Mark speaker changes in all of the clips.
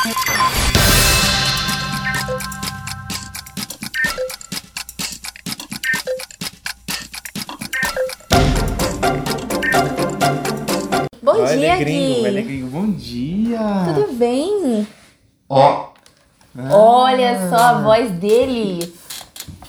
Speaker 1: Bom
Speaker 2: ele
Speaker 1: dia,
Speaker 2: é gringo, é. Bom dia.
Speaker 1: Tudo bem?
Speaker 2: Ó.
Speaker 1: Olha só a voz dele.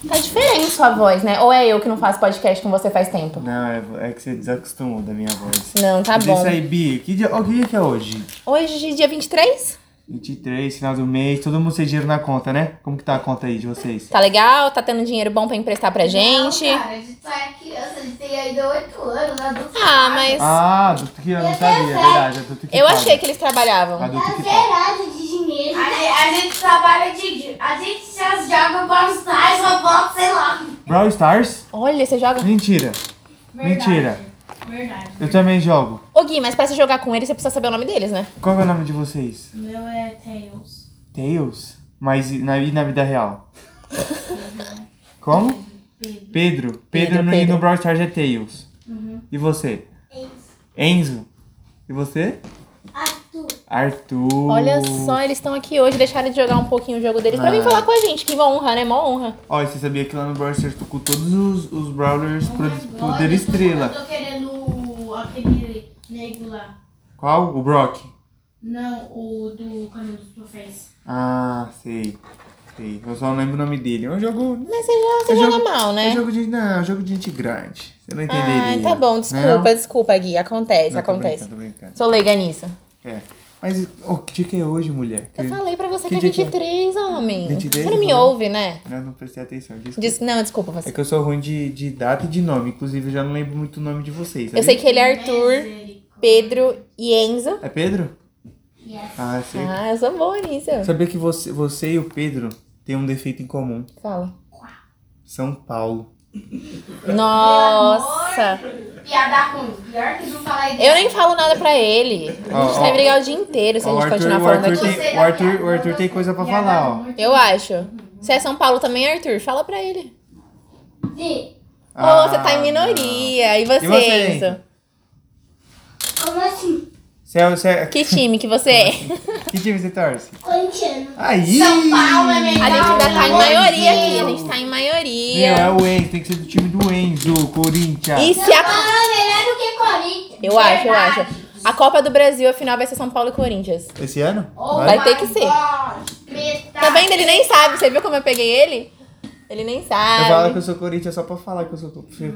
Speaker 1: Tá diferente sua voz, né? Ou é eu que não faço podcast com você faz tempo?
Speaker 2: Não, é, é que você desacostumou da minha voz.
Speaker 1: Não, tá
Speaker 2: Diz
Speaker 1: bom.
Speaker 2: isso aí, Bi. Que dia, ó, que dia que é hoje?
Speaker 1: Hoje, dia 23?
Speaker 2: 23, final do mês. Todo mundo tem dinheiro na conta, né? Como que tá a conta aí de vocês?
Speaker 1: Tá legal? Tá tendo dinheiro bom pra emprestar pra gente?
Speaker 3: Não, cara, a gente só é criança, a gente tem ainda 8 anos, adulto.
Speaker 1: Ah, mas
Speaker 2: Ah, adulto que eu não sabia, é verdade. Adulto que
Speaker 1: eu
Speaker 2: paga.
Speaker 1: achei que eles trabalhavam.
Speaker 2: Adulto que paga.
Speaker 3: Zerado de dinheiro. A gente, a gente trabalha de. A gente já joga Brawl Stars, Roblox, sei lá.
Speaker 2: Brawl Stars?
Speaker 1: Olha, você joga.
Speaker 2: Mentira. Mentira.
Speaker 3: Verdade.
Speaker 2: Eu também jogo.
Speaker 1: Ô Gui, mas pra você jogar com eles, você precisa saber o nome deles, né?
Speaker 2: Qual é o nome de vocês?
Speaker 3: O meu é Tails.
Speaker 2: Tails? Mas e na, e na vida real? Como? Pedro. Pedro,
Speaker 1: Pedro,
Speaker 2: no,
Speaker 1: Pedro.
Speaker 2: no Brawl Stars é Tails. E você? Enzo. E você?
Speaker 3: Arthur.
Speaker 2: Arthur.
Speaker 1: Olha só, eles estão aqui hoje, deixaram de jogar um pouquinho o jogo deles pra vir
Speaker 2: Ah.
Speaker 1: falar com a gente. Que honra, né? Mó honra.
Speaker 2: Ó, e você sabia que lá no Brawl Stars com todos os, os Brawlers pro- poder estrela.
Speaker 3: Eu tô querendo aquele nego lá.
Speaker 2: Qual? O Brock.
Speaker 3: Não, o do caminho dos troféus.
Speaker 2: Ah, sei. Sei. Eu só não lembro o nome dele. É um jogo.
Speaker 1: Mas você, já, você
Speaker 2: É
Speaker 1: joga
Speaker 2: jogo-
Speaker 1: mal,
Speaker 2: É
Speaker 1: né?
Speaker 2: jogo de. Não, é jogo de gente grande. Você não entenderia.
Speaker 1: Ah, tá bom, desculpa,
Speaker 2: Não?
Speaker 1: desculpa, Gui. Acontece,
Speaker 2: Não, tô
Speaker 1: acontece.
Speaker 2: brincando, tô brincando.
Speaker 1: Sou leiga nisso.
Speaker 2: É. Mas, oh, que dia que é hoje, mulher?
Speaker 1: Eu
Speaker 2: Que-
Speaker 1: falei pra você que,
Speaker 2: que
Speaker 1: é
Speaker 2: dia que é?
Speaker 1: 23, homem.
Speaker 2: 23,
Speaker 1: você não me ouve, né?
Speaker 2: Não, não prestei atenção. Desculpa.
Speaker 1: Diz- não, desculpa
Speaker 2: É
Speaker 1: você.
Speaker 2: que eu sou ruim de, de data e de nome. Inclusive, eu já não lembro muito o nome de vocês.
Speaker 1: Eu
Speaker 2: sabia?
Speaker 1: sei que ele é Arthur, Pedro e Enzo.
Speaker 2: É Pedro?
Speaker 3: Yes.
Speaker 2: Ah, sei.
Speaker 1: Ah, eu sou boa nisso.
Speaker 2: Sabia que você, você e o Pedro têm um defeito em comum.
Speaker 1: Fala.
Speaker 2: São Paulo.
Speaker 1: Nossa.
Speaker 3: Piada ruim. Pior que não falar
Speaker 1: Eu nem falo nada pra ele. A gente
Speaker 2: Ó,
Speaker 1: vai
Speaker 2: ó.
Speaker 1: brigar o dia inteiro se a
Speaker 2: Ó,
Speaker 1: gente
Speaker 2: o Arthur,
Speaker 1: continuar
Speaker 2: o
Speaker 1: falando
Speaker 2: Arthur
Speaker 1: aqui.
Speaker 2: tem, o Arthur, o Arthur tem coisa pra falar, ó.
Speaker 1: Eu acho. Você é São Paulo também, Arthur? Fala pra ele.
Speaker 3: Sim.
Speaker 1: Ô, você tá em
Speaker 2: Ah,
Speaker 1: minoria. E você,
Speaker 2: E você,
Speaker 1: Enzo?
Speaker 3: Como assim?
Speaker 2: Você é, você é-
Speaker 1: Que time que você é?
Speaker 2: que time você torce?
Speaker 3: Corintiano.
Speaker 2: Aí!
Speaker 3: São Paulo é melhor.
Speaker 1: A gente ainda tá em
Speaker 2: Meu
Speaker 1: maioria aqui. A gente tá em
Speaker 2: Meu,
Speaker 1: maioria.
Speaker 2: é o Enzo, tem que ser do time do Enzo, Corinthians.
Speaker 1: E se a...
Speaker 3: Paulo é melhor do que Corinthians.
Speaker 1: Eu acho, eu acho. A Copa do Brasil, a final vai ser São Paulo e Corinthians.
Speaker 2: Esse ano?
Speaker 3: Oh
Speaker 1: Vai ter que ser.
Speaker 3: gosh.
Speaker 1: Tá vendo? Ele nem sabe. Você viu como eu peguei ele? Ele nem
Speaker 2: Eu falo que
Speaker 1: sabe.
Speaker 2: eu sou Corinthians só pra falar que eu sou,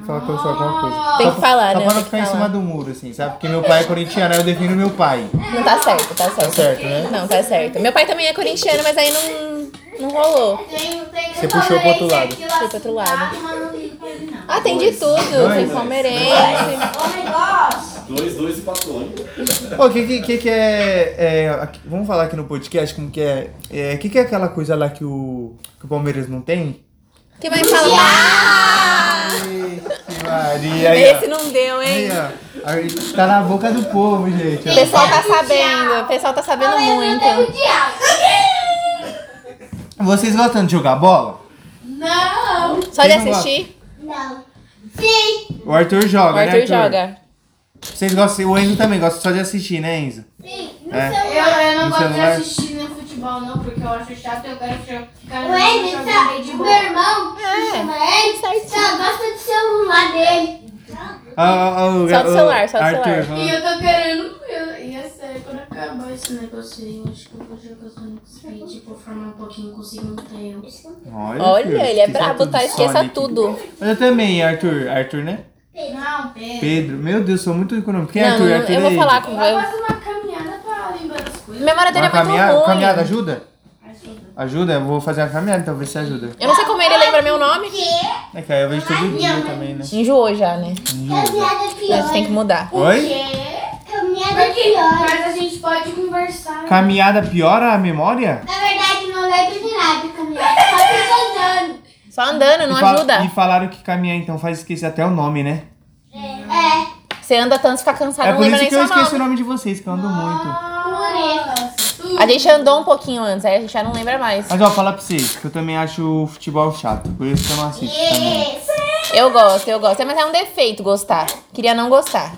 Speaker 2: falar que eu sou alguma coisa.
Speaker 1: Tem
Speaker 2: Só
Speaker 1: que
Speaker 2: pra-
Speaker 1: falar,
Speaker 2: Só
Speaker 1: né?
Speaker 2: pra
Speaker 1: Tem
Speaker 2: não
Speaker 1: que
Speaker 2: ficar em cima do muro, assim, sabe? Porque meu pai é corintiano, aí eu defino meu pai.
Speaker 1: Não tá certo, tá certo.
Speaker 2: Tá certo, né?
Speaker 1: Não, tá certo. Meu pai também é corintiano, mas aí não, não rolou.
Speaker 3: Tem, tem
Speaker 2: Você puxou pro outro lado.
Speaker 1: Fui pro outro lado.
Speaker 3: Mas não ligo pra ele, não.
Speaker 1: Ah, tem de tudo. Tem palmeirense.
Speaker 4: Dois, dois e patrônio.
Speaker 2: Ô, o que, que, que que é, é, aqui- Vamos falar aqui no podcast como que é. O que, que é aquela coisa lá que o, que o Palmeiras não tem?
Speaker 1: Que vai falar.
Speaker 2: Maria. Aí,
Speaker 1: Esse não deu,
Speaker 2: Aí,
Speaker 1: hein?
Speaker 2: ó. Aí, Tá na boca do povo, gente.
Speaker 1: O pessoal tá sabendo. O pessoal tá sabendo muito.
Speaker 3: O diabo.
Speaker 2: Vocês gostam de jogar bola?
Speaker 3: Não.
Speaker 1: Só de
Speaker 2: Quem não
Speaker 1: assistir,
Speaker 3: Não. Sim.
Speaker 2: O Arthur joga,
Speaker 1: o
Speaker 2: né,
Speaker 1: Arthur joga.
Speaker 2: Vocês gostam, o Enzo também gosta só de assistir, né, Enzo?
Speaker 3: Sim. No
Speaker 2: É.
Speaker 3: celular.
Speaker 5: Eu, eu não
Speaker 2: No
Speaker 5: gosto
Speaker 2: celular?
Speaker 5: de assistir no futebol, não, porque eu acho chato e eu quero ficar
Speaker 3: O
Speaker 5: no
Speaker 3: tá-
Speaker 5: de
Speaker 3: o meu irmão,
Speaker 1: É,
Speaker 3: chama Enzo, só gosta do celular dele.
Speaker 2: Ah, ah, o-
Speaker 1: Só do
Speaker 2: o-
Speaker 1: celular, só do celular.
Speaker 5: E eu tô querendo, eu, e é sério, quando acabar esse negócio aí, eu acho que eu vou jogar Sonic Speed, tipo, formar um pouquinho, conseguir um Tails.
Speaker 2: Olha,
Speaker 1: Olha,
Speaker 2: filho,
Speaker 1: ele é brabo, tá? Esqueça tudo.
Speaker 2: Mas eu também, Arthur. Arthur, né?
Speaker 5: Não, Pedro.
Speaker 2: Pedro. Meu Deus, sou muito econômico. Quem é
Speaker 1: Não,
Speaker 2: Arthur?
Speaker 1: não,
Speaker 2: Arthur
Speaker 1: eu vou
Speaker 2: aí.
Speaker 1: falar com
Speaker 5: Vai
Speaker 1: eu.
Speaker 5: fazer uma caminhada pra lembrar das coisas.
Speaker 1: A memória dele
Speaker 2: Uma
Speaker 1: é muito
Speaker 2: caminhada,
Speaker 1: ruim.
Speaker 2: caminhada ajuda?
Speaker 5: Ajuda.
Speaker 2: Ajuda? Eu vou fazer uma caminhada, então ver se ajuda.
Speaker 1: Eu não sei como ele lembra meu nome.
Speaker 2: É que aí eu vejo todo dia também, né?
Speaker 1: Enjoou já, né?
Speaker 3: Caminhada
Speaker 1: A
Speaker 3: pior.
Speaker 1: gente tem que mudar.
Speaker 2: Oi?
Speaker 3: Caminhada
Speaker 5: Porque,
Speaker 3: pior.
Speaker 5: mas a gente pode conversar.
Speaker 2: Caminhada piora a memória?
Speaker 3: Na verdade, não lembro de nada. Caminhada só fica andando.
Speaker 1: Só andando, não
Speaker 2: E
Speaker 1: ajuda.
Speaker 2: E falaram que caminhar então faz esquecer até o nome, né?
Speaker 3: É.
Speaker 1: Você anda tanto, fica cansado,
Speaker 2: é
Speaker 1: não
Speaker 2: por
Speaker 1: lembra
Speaker 2: isso
Speaker 1: nem
Speaker 2: que eu
Speaker 1: seu
Speaker 2: esqueço o
Speaker 1: nome.
Speaker 2: nome de vocês, que eu ando muito.
Speaker 1: A gente andou um pouquinho antes, aí a gente já não lembra mais.
Speaker 2: Mas ó, falar pra vocês, que eu também acho o futebol chato, por isso que eu não assisto também.
Speaker 1: Eu gosto, eu gosto. Mas é um defeito gostar. Queria não gostar.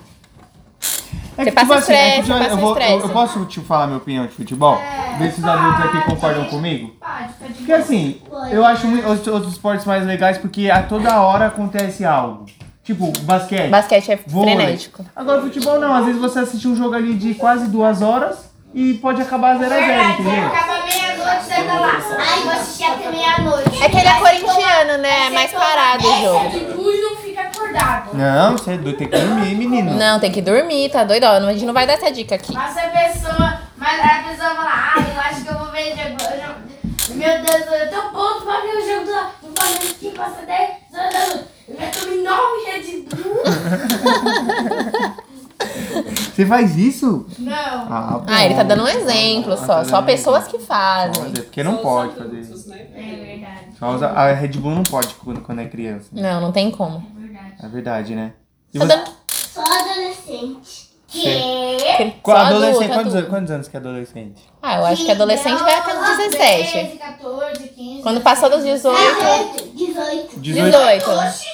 Speaker 2: É
Speaker 1: Você passa
Speaker 2: tipo assim, é
Speaker 1: estresse,
Speaker 2: eu-
Speaker 1: passa
Speaker 2: eu, vou- eu-
Speaker 1: estresse.
Speaker 2: eu posso te falar minha opinião de futebol? Ver se os adultos aqui concordam comigo?
Speaker 5: Pode, pode.
Speaker 2: Porque assim, eu acho os outros esportes mais legais porque a toda hora acontece algo. Tipo, basquete.
Speaker 1: Basquete é
Speaker 2: vôlei.
Speaker 1: frenético.
Speaker 2: Agora, futebol não. Às vezes você assiste um jogo ali de quase duas horas e pode acabar 0x0, entendeu?
Speaker 3: Acaba meia-noite, você tá lá. Ai, vou assistir até meia-noite.
Speaker 1: É que ele é corintiano, né? É mais parado o jogo.
Speaker 5: De luz não fica acordado.
Speaker 2: Não, você é doido, tem que dormir, menino.
Speaker 1: Não, tem que dormir, tá doido? Ó, A gente não vai dar essa dica aqui.
Speaker 3: Mas a pessoa, mas a pessoa fala, ah, eu acho que eu vou ver jogo. eu não- Meu Deus, eu tô pronto pra ver o jogo do, do Flamengo que passa 10 anos. Eu já tomei 9 Red Bull.
Speaker 2: Você faz isso?
Speaker 5: Não.
Speaker 2: Ah,
Speaker 1: Ah, ele tá dando um exemplo
Speaker 2: Ah,
Speaker 1: só.
Speaker 2: tá
Speaker 1: Só pessoas
Speaker 2: exemplo.
Speaker 1: que fazem.
Speaker 2: Pode, porque não pode fazer isso.
Speaker 5: né?
Speaker 3: É verdade,
Speaker 2: Só usa- a Red Bull não pode quando, quando é criança.
Speaker 1: Não, não tem como.
Speaker 3: é verdade.
Speaker 2: É verdade, né? E
Speaker 1: Tá
Speaker 2: você-
Speaker 1: dando...
Speaker 3: Só adolescente. Que?
Speaker 2: Qual-
Speaker 1: Só
Speaker 2: adolescente, quantos, quantos anos que é adolescente?
Speaker 1: Ah, eu acho que adolescente vai até os 17.
Speaker 3: 13, 14, 15.
Speaker 1: Quando passou dos 18,
Speaker 3: 18.
Speaker 1: 18.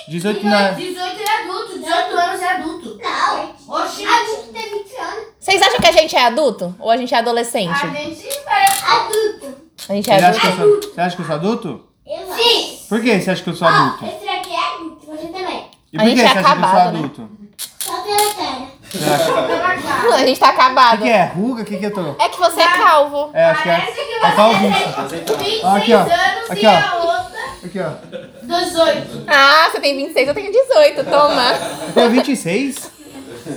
Speaker 2: 18 na.
Speaker 3: 18 é adulto, 18 anos é adulto. Não. Oxi. Adulto tem 20 anos.
Speaker 1: Vocês acham que a gente é adulto? Ou a gente é adolescente?
Speaker 3: A gente vai. Adulto.
Speaker 1: A gente
Speaker 2: Você
Speaker 1: é
Speaker 2: acha, que eu
Speaker 1: adulto?
Speaker 2: sou, você acha que eu sou adulto?
Speaker 3: Sim.
Speaker 2: Por que você acha que eu sou adulto?
Speaker 3: Esse daqui é adulto, você também.
Speaker 2: E
Speaker 1: A
Speaker 2: por que
Speaker 1: gente
Speaker 2: você
Speaker 1: é
Speaker 2: acha que eu sou
Speaker 1: acabado, né?
Speaker 2: adulto?
Speaker 3: Só pela cara.
Speaker 1: A gente tá
Speaker 2: O
Speaker 1: acabado.
Speaker 2: que, que é? Ruga? O que, que eu tô?
Speaker 1: É que você é calvo.
Speaker 2: É, acho que é.
Speaker 3: Parece que
Speaker 2: É
Speaker 3: você
Speaker 2: calvície.
Speaker 3: tem 26
Speaker 2: Ó, aqui, ó.
Speaker 3: anos
Speaker 2: Aqui,
Speaker 3: e
Speaker 2: ó.
Speaker 3: a outra
Speaker 2: Aqui, ó.
Speaker 3: 18.
Speaker 1: Ah, você tem 26, eu tenho 18. Toma.
Speaker 2: Eu tenho 26.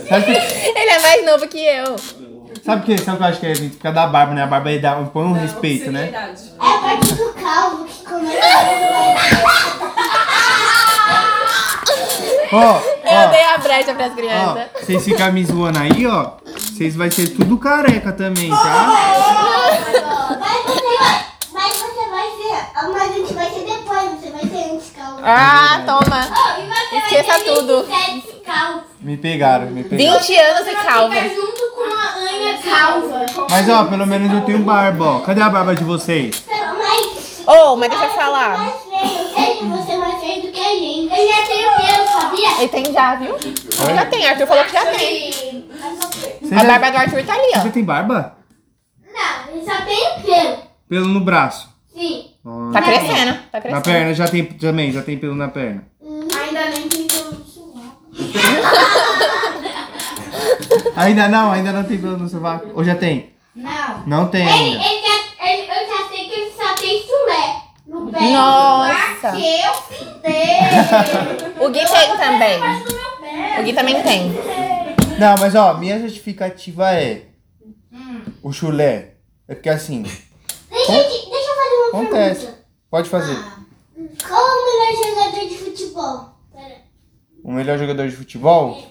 Speaker 2: Sabe que,
Speaker 1: Ele é mais novo que eu.
Speaker 2: sabe que, sabe o que eu acho que é 20? Por causa da barba, né? A barba aí dá, põe um respeito, né?
Speaker 3: É a parte do calvo que começa
Speaker 2: Ó,
Speaker 1: Eu dei
Speaker 2: ó.
Speaker 1: a brecha pras
Speaker 2: Ó,
Speaker 1: crianças.
Speaker 2: vocês ficam me zoando aí, ó. Vocês vai ser tudo careca também, tá?
Speaker 3: Mas você vai. Mas você vai ser. Mas a gente vai ser depois, você vai ser antes calvo.
Speaker 1: Ah, toma.
Speaker 3: Oh, e você
Speaker 1: Esqueça
Speaker 3: ter
Speaker 1: tudo.
Speaker 3: 27 calvo.
Speaker 2: Me pegaram, me pegaram.
Speaker 1: 20 anos e calvo.
Speaker 3: Fica junto com a Anha calva.
Speaker 2: Mas ó, pelo menos eu tenho barba, ó. Cadê a barba de vocês?
Speaker 1: Ô, mas deixa eu falar.
Speaker 3: Você é mais feio do que a gente. Eu já tenho pelo, sabia?
Speaker 1: Ele tem já, viu? Já tem, Arthur falou que já tem.
Speaker 2: Você
Speaker 1: A
Speaker 2: já-
Speaker 1: barba do Arthur tá ali,
Speaker 2: Você
Speaker 1: ó.
Speaker 2: tem barba?
Speaker 3: Não, eu só tenho pelo.
Speaker 2: Pelo no braço.
Speaker 3: Sim.
Speaker 2: Ó.
Speaker 1: Tá crescendo, tá
Speaker 2: Na
Speaker 1: crescendo.
Speaker 2: perna já tem também, já tem pelo na perna.
Speaker 5: Ainda nem tem pelo no celular.
Speaker 2: Ainda não, ainda não tem pelo no sovaco. Ou já tem?
Speaker 3: Não.
Speaker 2: Não tem
Speaker 3: Ele,
Speaker 2: ainda.
Speaker 3: ele já, ele, eu já sei que ele só tem chulé no pé.
Speaker 1: Nossa.
Speaker 3: Que eu fidei.
Speaker 1: O Gui tem também. O Gui também tem.
Speaker 2: Não, mas ó, minha justificativa é. O chulé. É porque assim,
Speaker 3: Deixa, eu deixa eu fazer uma
Speaker 2: acontece.
Speaker 3: pergunta.
Speaker 2: Pode fazer.
Speaker 3: Qual é o melhor jogador de futebol? Pera.
Speaker 2: O melhor jogador de futebol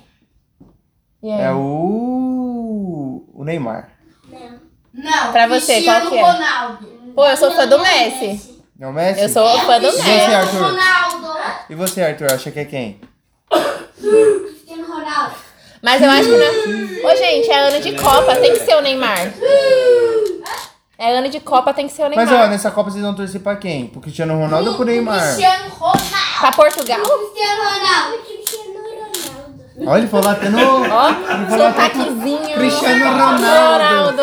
Speaker 1: E
Speaker 2: é
Speaker 1: aí?
Speaker 2: o. O Neymar.
Speaker 3: Não.
Speaker 5: Não.
Speaker 1: Pra você, qual
Speaker 5: Cristiano
Speaker 1: que é?
Speaker 5: Ronaldo.
Speaker 1: Pô, eu sou fã do
Speaker 3: é
Speaker 1: Messi.
Speaker 2: É o Messi?
Speaker 1: Eu sou fã do
Speaker 2: E você,
Speaker 1: Messi.
Speaker 2: Arthur?
Speaker 3: Ronaldo.
Speaker 2: E você, Arthur, acha que é quem?
Speaker 3: Cristiano Ronaldo.
Speaker 1: Mas eu acho que não. Ô, gente, é ano de Copa, tem que ser o Neymar. É ano de Copa, tem que ser o
Speaker 2: Mas ó,
Speaker 1: Neymar.
Speaker 2: nessa Copa vocês vão torcer pra quem? Pro Cristiano Ronaldo ou pro Neymar?
Speaker 3: Cristiano Ronaldo.
Speaker 1: Pra Portugal?
Speaker 3: Cristiano Ronaldo. Cristiano Ronaldo.
Speaker 2: Olha, ele falou até no.
Speaker 1: Ó,
Speaker 2: Ele falou até com
Speaker 1: sotaquezinho.
Speaker 2: Cristiano Ronaldo.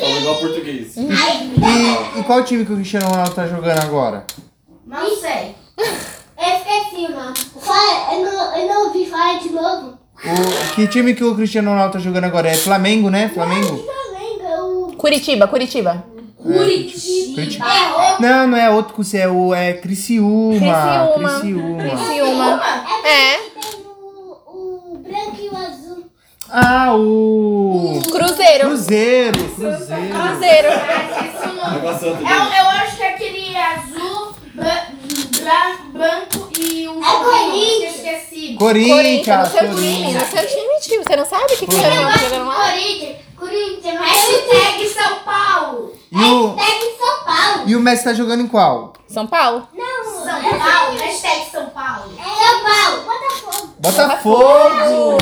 Speaker 4: Fala igual português.
Speaker 2: E, e qual time que o Cristiano Ronaldo tá jogando agora?
Speaker 3: Não sei. Eu esqueci o nome. Eu, não, eu não ouvi falar de novo.
Speaker 2: O, que time que o Cristiano Ronaldo tá jogando agora? É Flamengo, né? Flamengo?
Speaker 3: Flamengo.
Speaker 1: Curitiba, Curitiba.
Speaker 2: Curitiba.
Speaker 3: É outro.
Speaker 2: Não, não é outro que é o é Criciúma.
Speaker 1: Criciúma.
Speaker 2: Criciúma.
Speaker 1: Criciúma. É.
Speaker 3: Tem o, o branco e o azul.
Speaker 2: Ah, o
Speaker 1: Cruzeiro.
Speaker 2: Cruzeiro, Cruzeiro.
Speaker 1: Cruzeiro.
Speaker 4: Outro
Speaker 5: Eu, eu acho que é aquele azul, bra- bra- branco e o.
Speaker 3: É Corinthians.
Speaker 5: Esqueci.
Speaker 1: Corinthians,
Speaker 2: Corinthians,
Speaker 1: no seu time. No seu time, tio. Você não sabe o que que você lá?
Speaker 3: Corinthians. Corinthians.
Speaker 5: Hashtag São Paulo.
Speaker 2: E o,
Speaker 3: em São Paulo.
Speaker 2: e o Messi tá jogando em qual?
Speaker 1: São Paulo.
Speaker 3: Não.
Speaker 5: São Paulo. Hashtag São Paulo.
Speaker 3: É São Paulo. Botafogo.
Speaker 2: Botafogo!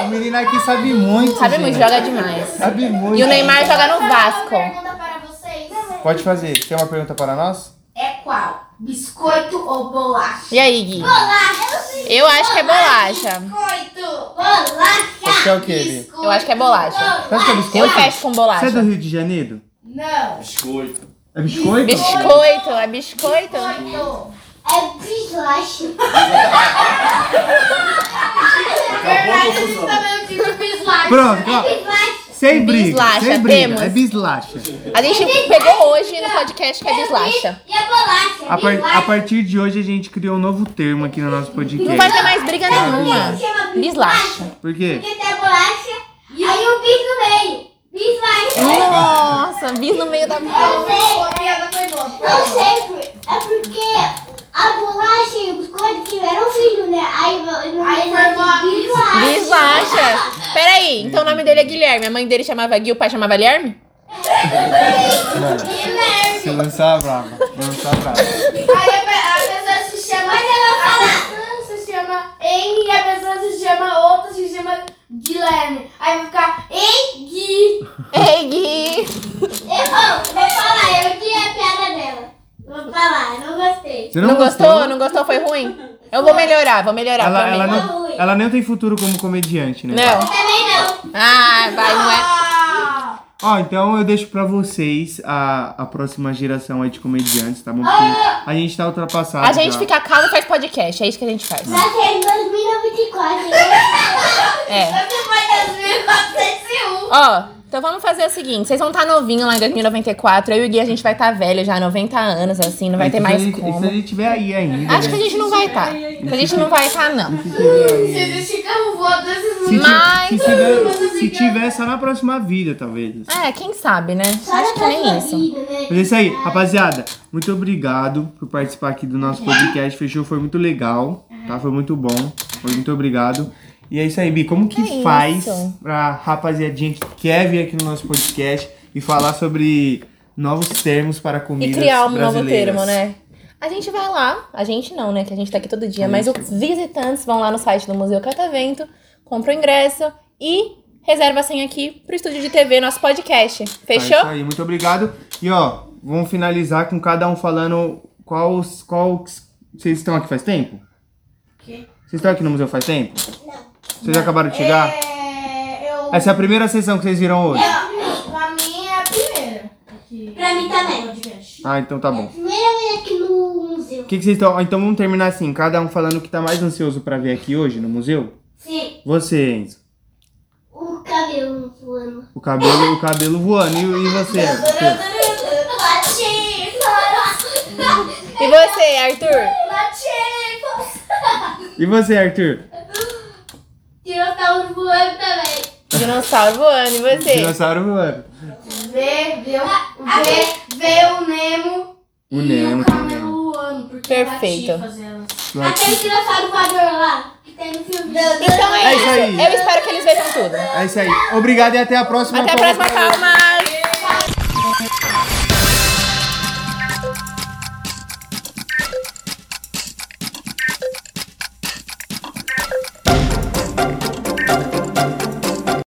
Speaker 2: O menino aqui sabe muito.
Speaker 1: Sabe
Speaker 2: gente.
Speaker 1: muito, joga demais.
Speaker 2: Sabe muito.
Speaker 1: E o Neymar joga no
Speaker 5: Uma
Speaker 1: Vasco.
Speaker 5: pergunta para vocês.
Speaker 2: Pode fazer. Tem uma pergunta para nós?
Speaker 5: É qual?
Speaker 3: biscoito ou bolacha?
Speaker 1: E aí, Gui?
Speaker 3: Bolacha!
Speaker 1: Eu acho que é bolacha.
Speaker 3: Biscoito! Bolacha!
Speaker 2: Você é o quê, Bi?
Speaker 3: Biscoito,
Speaker 1: Eu acho que é bolacha.
Speaker 2: Você acha que é
Speaker 1: Eu
Speaker 2: biscoito?
Speaker 1: fecho com
Speaker 2: Você é
Speaker 1: bolacha.
Speaker 2: do Rio de Janeiro?
Speaker 3: Não.
Speaker 4: Biscoito.
Speaker 2: É biscoito?
Speaker 1: Biscoito, é biscoito?
Speaker 3: Biscoito.
Speaker 6: É bislacha.
Speaker 4: Acabou a confusão.
Speaker 3: Tipo bislacha.
Speaker 2: Pronto, ó. Sem briga,
Speaker 1: Bislacha,
Speaker 2: sem briga.
Speaker 1: temos.
Speaker 2: É bislacha.
Speaker 1: A gente pegou hoje no podcast que é bislacha.
Speaker 6: E a bolacha?
Speaker 2: A, par- a partir de hoje a gente criou um novo termo aqui no nosso
Speaker 1: Não vai
Speaker 2: podcast.
Speaker 1: ter mais briga nenhuma. Bislacha.
Speaker 2: Por quê?
Speaker 6: Porque tem a bolacha e aí o bis no meio.
Speaker 1: Nossa, bis no meio da
Speaker 6: Eu sei.
Speaker 3: A piada foi boa.
Speaker 6: Eu sei. É porque a bolacha e o biscoito tiveram filho, né? Aí no
Speaker 3: Aí
Speaker 6: meio
Speaker 3: formou a
Speaker 6: bislacha.
Speaker 1: Peraí, então o nome dele é Guilherme. A mãe dele chamava Gui, o pai chamava Guilherme?
Speaker 2: Você lançar brava. Lançar brava.
Speaker 3: Aí a, pe- a pessoa se chama. Mas ela fala. Se chama N e a pessoa se chama outra, se chama Guilherme. Aí vai ficar Engui.
Speaker 1: Ei, Gui.
Speaker 6: Eu vou falar, eu tinha a piada dela. Vou falar, eu não gostei.
Speaker 2: Você
Speaker 1: Não gostou? Não gostou? Foi ruim? Eu vou melhorar, vou melhorar.
Speaker 2: Ela,
Speaker 1: prometo.
Speaker 2: ela, não, ela nem tem futuro como comediante, né?
Speaker 1: Não.
Speaker 6: Também não.
Speaker 1: Ah, vai, não é?
Speaker 3: Ah!
Speaker 2: Ó, então eu deixo pra vocês a, a próxima geração aí de comediantes, tá bom? Porque a gente tá ultrapassado.
Speaker 1: A gente
Speaker 2: já.
Speaker 1: fica calmo e faz podcast. É isso que a gente faz.
Speaker 6: Vai ser em 2024.
Speaker 1: É.
Speaker 3: Você vai 2041.
Speaker 1: Ó, então vamos fazer o seguinte: vocês vão estar novinho lá em 2094. Eu e o Gui, a gente vai estar velho já, 90 anos, assim, não vai ter
Speaker 2: se
Speaker 1: mais
Speaker 2: gente- Se a
Speaker 1: como.
Speaker 2: gente tiver aí ainda.
Speaker 1: Acho que a gente não vai estar. A gente não vai estar, não.
Speaker 3: Se existe carro voador,
Speaker 2: Se, ti-
Speaker 1: Mas-
Speaker 2: se tiver, se tiver só na próxima vida, talvez.
Speaker 1: É, quem sabe, né?
Speaker 6: Só
Speaker 1: Acho que nem isso.
Speaker 6: vida, né?
Speaker 2: Mas é isso aí, rapaziada. Muito obrigado por participar aqui do nosso podcast. Fechou, foi muito legal, tá? Foi muito bom. Foi muito obrigado. E é isso aí, Bi. Como que
Speaker 1: É
Speaker 2: faz
Speaker 1: isso.
Speaker 2: pra rapaziadinha que quer vir aqui no nosso podcast e falar sobre novos termos para
Speaker 1: E
Speaker 2: comidas
Speaker 1: criar um novo termo, né? A gente vai lá, a gente não, né? Que a gente tá aqui todo dia, mas os visitantes vão lá no site do Museu Catavento, compram o ingresso e reserva a senha aqui pro estúdio de TV, nosso podcast.
Speaker 2: Tá,
Speaker 1: Fechou?
Speaker 2: isso aí, muito obrigado. E ó, vamos finalizar com cada um falando qual. qual vocês estão aqui faz tempo?
Speaker 3: Quê?
Speaker 2: Vocês estão aqui no museu faz tempo? Não. Vocês acabaram de chegar?
Speaker 3: É, eu.
Speaker 2: Essa é a primeira sessão que vocês viram hoje.
Speaker 3: Pra mim é a primeira. Aqui.
Speaker 6: Pra mim também.
Speaker 2: Ah, então tá bom.
Speaker 6: Primeira vez aqui no museu.
Speaker 2: O que, que vocês estão. Então vamos terminar assim, cada um falando o que tá mais ansioso pra ver aqui hoje no museu.
Speaker 6: Sim,
Speaker 2: Você, Enzo.
Speaker 6: o cabelo voando.
Speaker 2: O cabelo, o cabelo voando. E, e você? Arthur?
Speaker 1: E você, Arthur?
Speaker 2: E você, Arthur?
Speaker 6: Dinossauro voando também.
Speaker 1: Dinossauro voando, e você?
Speaker 2: Dinossauro voando.
Speaker 3: Vê, vê, o- vê, vê o Nemo.
Speaker 2: O
Speaker 3: e
Speaker 2: Nemo
Speaker 3: o
Speaker 2: também.
Speaker 3: camelo voando. Porque
Speaker 1: Perfeito.
Speaker 6: Aquele dinossauro voador lá, que tem no filme.
Speaker 1: Então é,
Speaker 2: É isso aí.
Speaker 1: Eu espero que eles vejam tudo.
Speaker 2: É isso aí. Obrigado e até a próxima.
Speaker 1: Até a próxima, calma!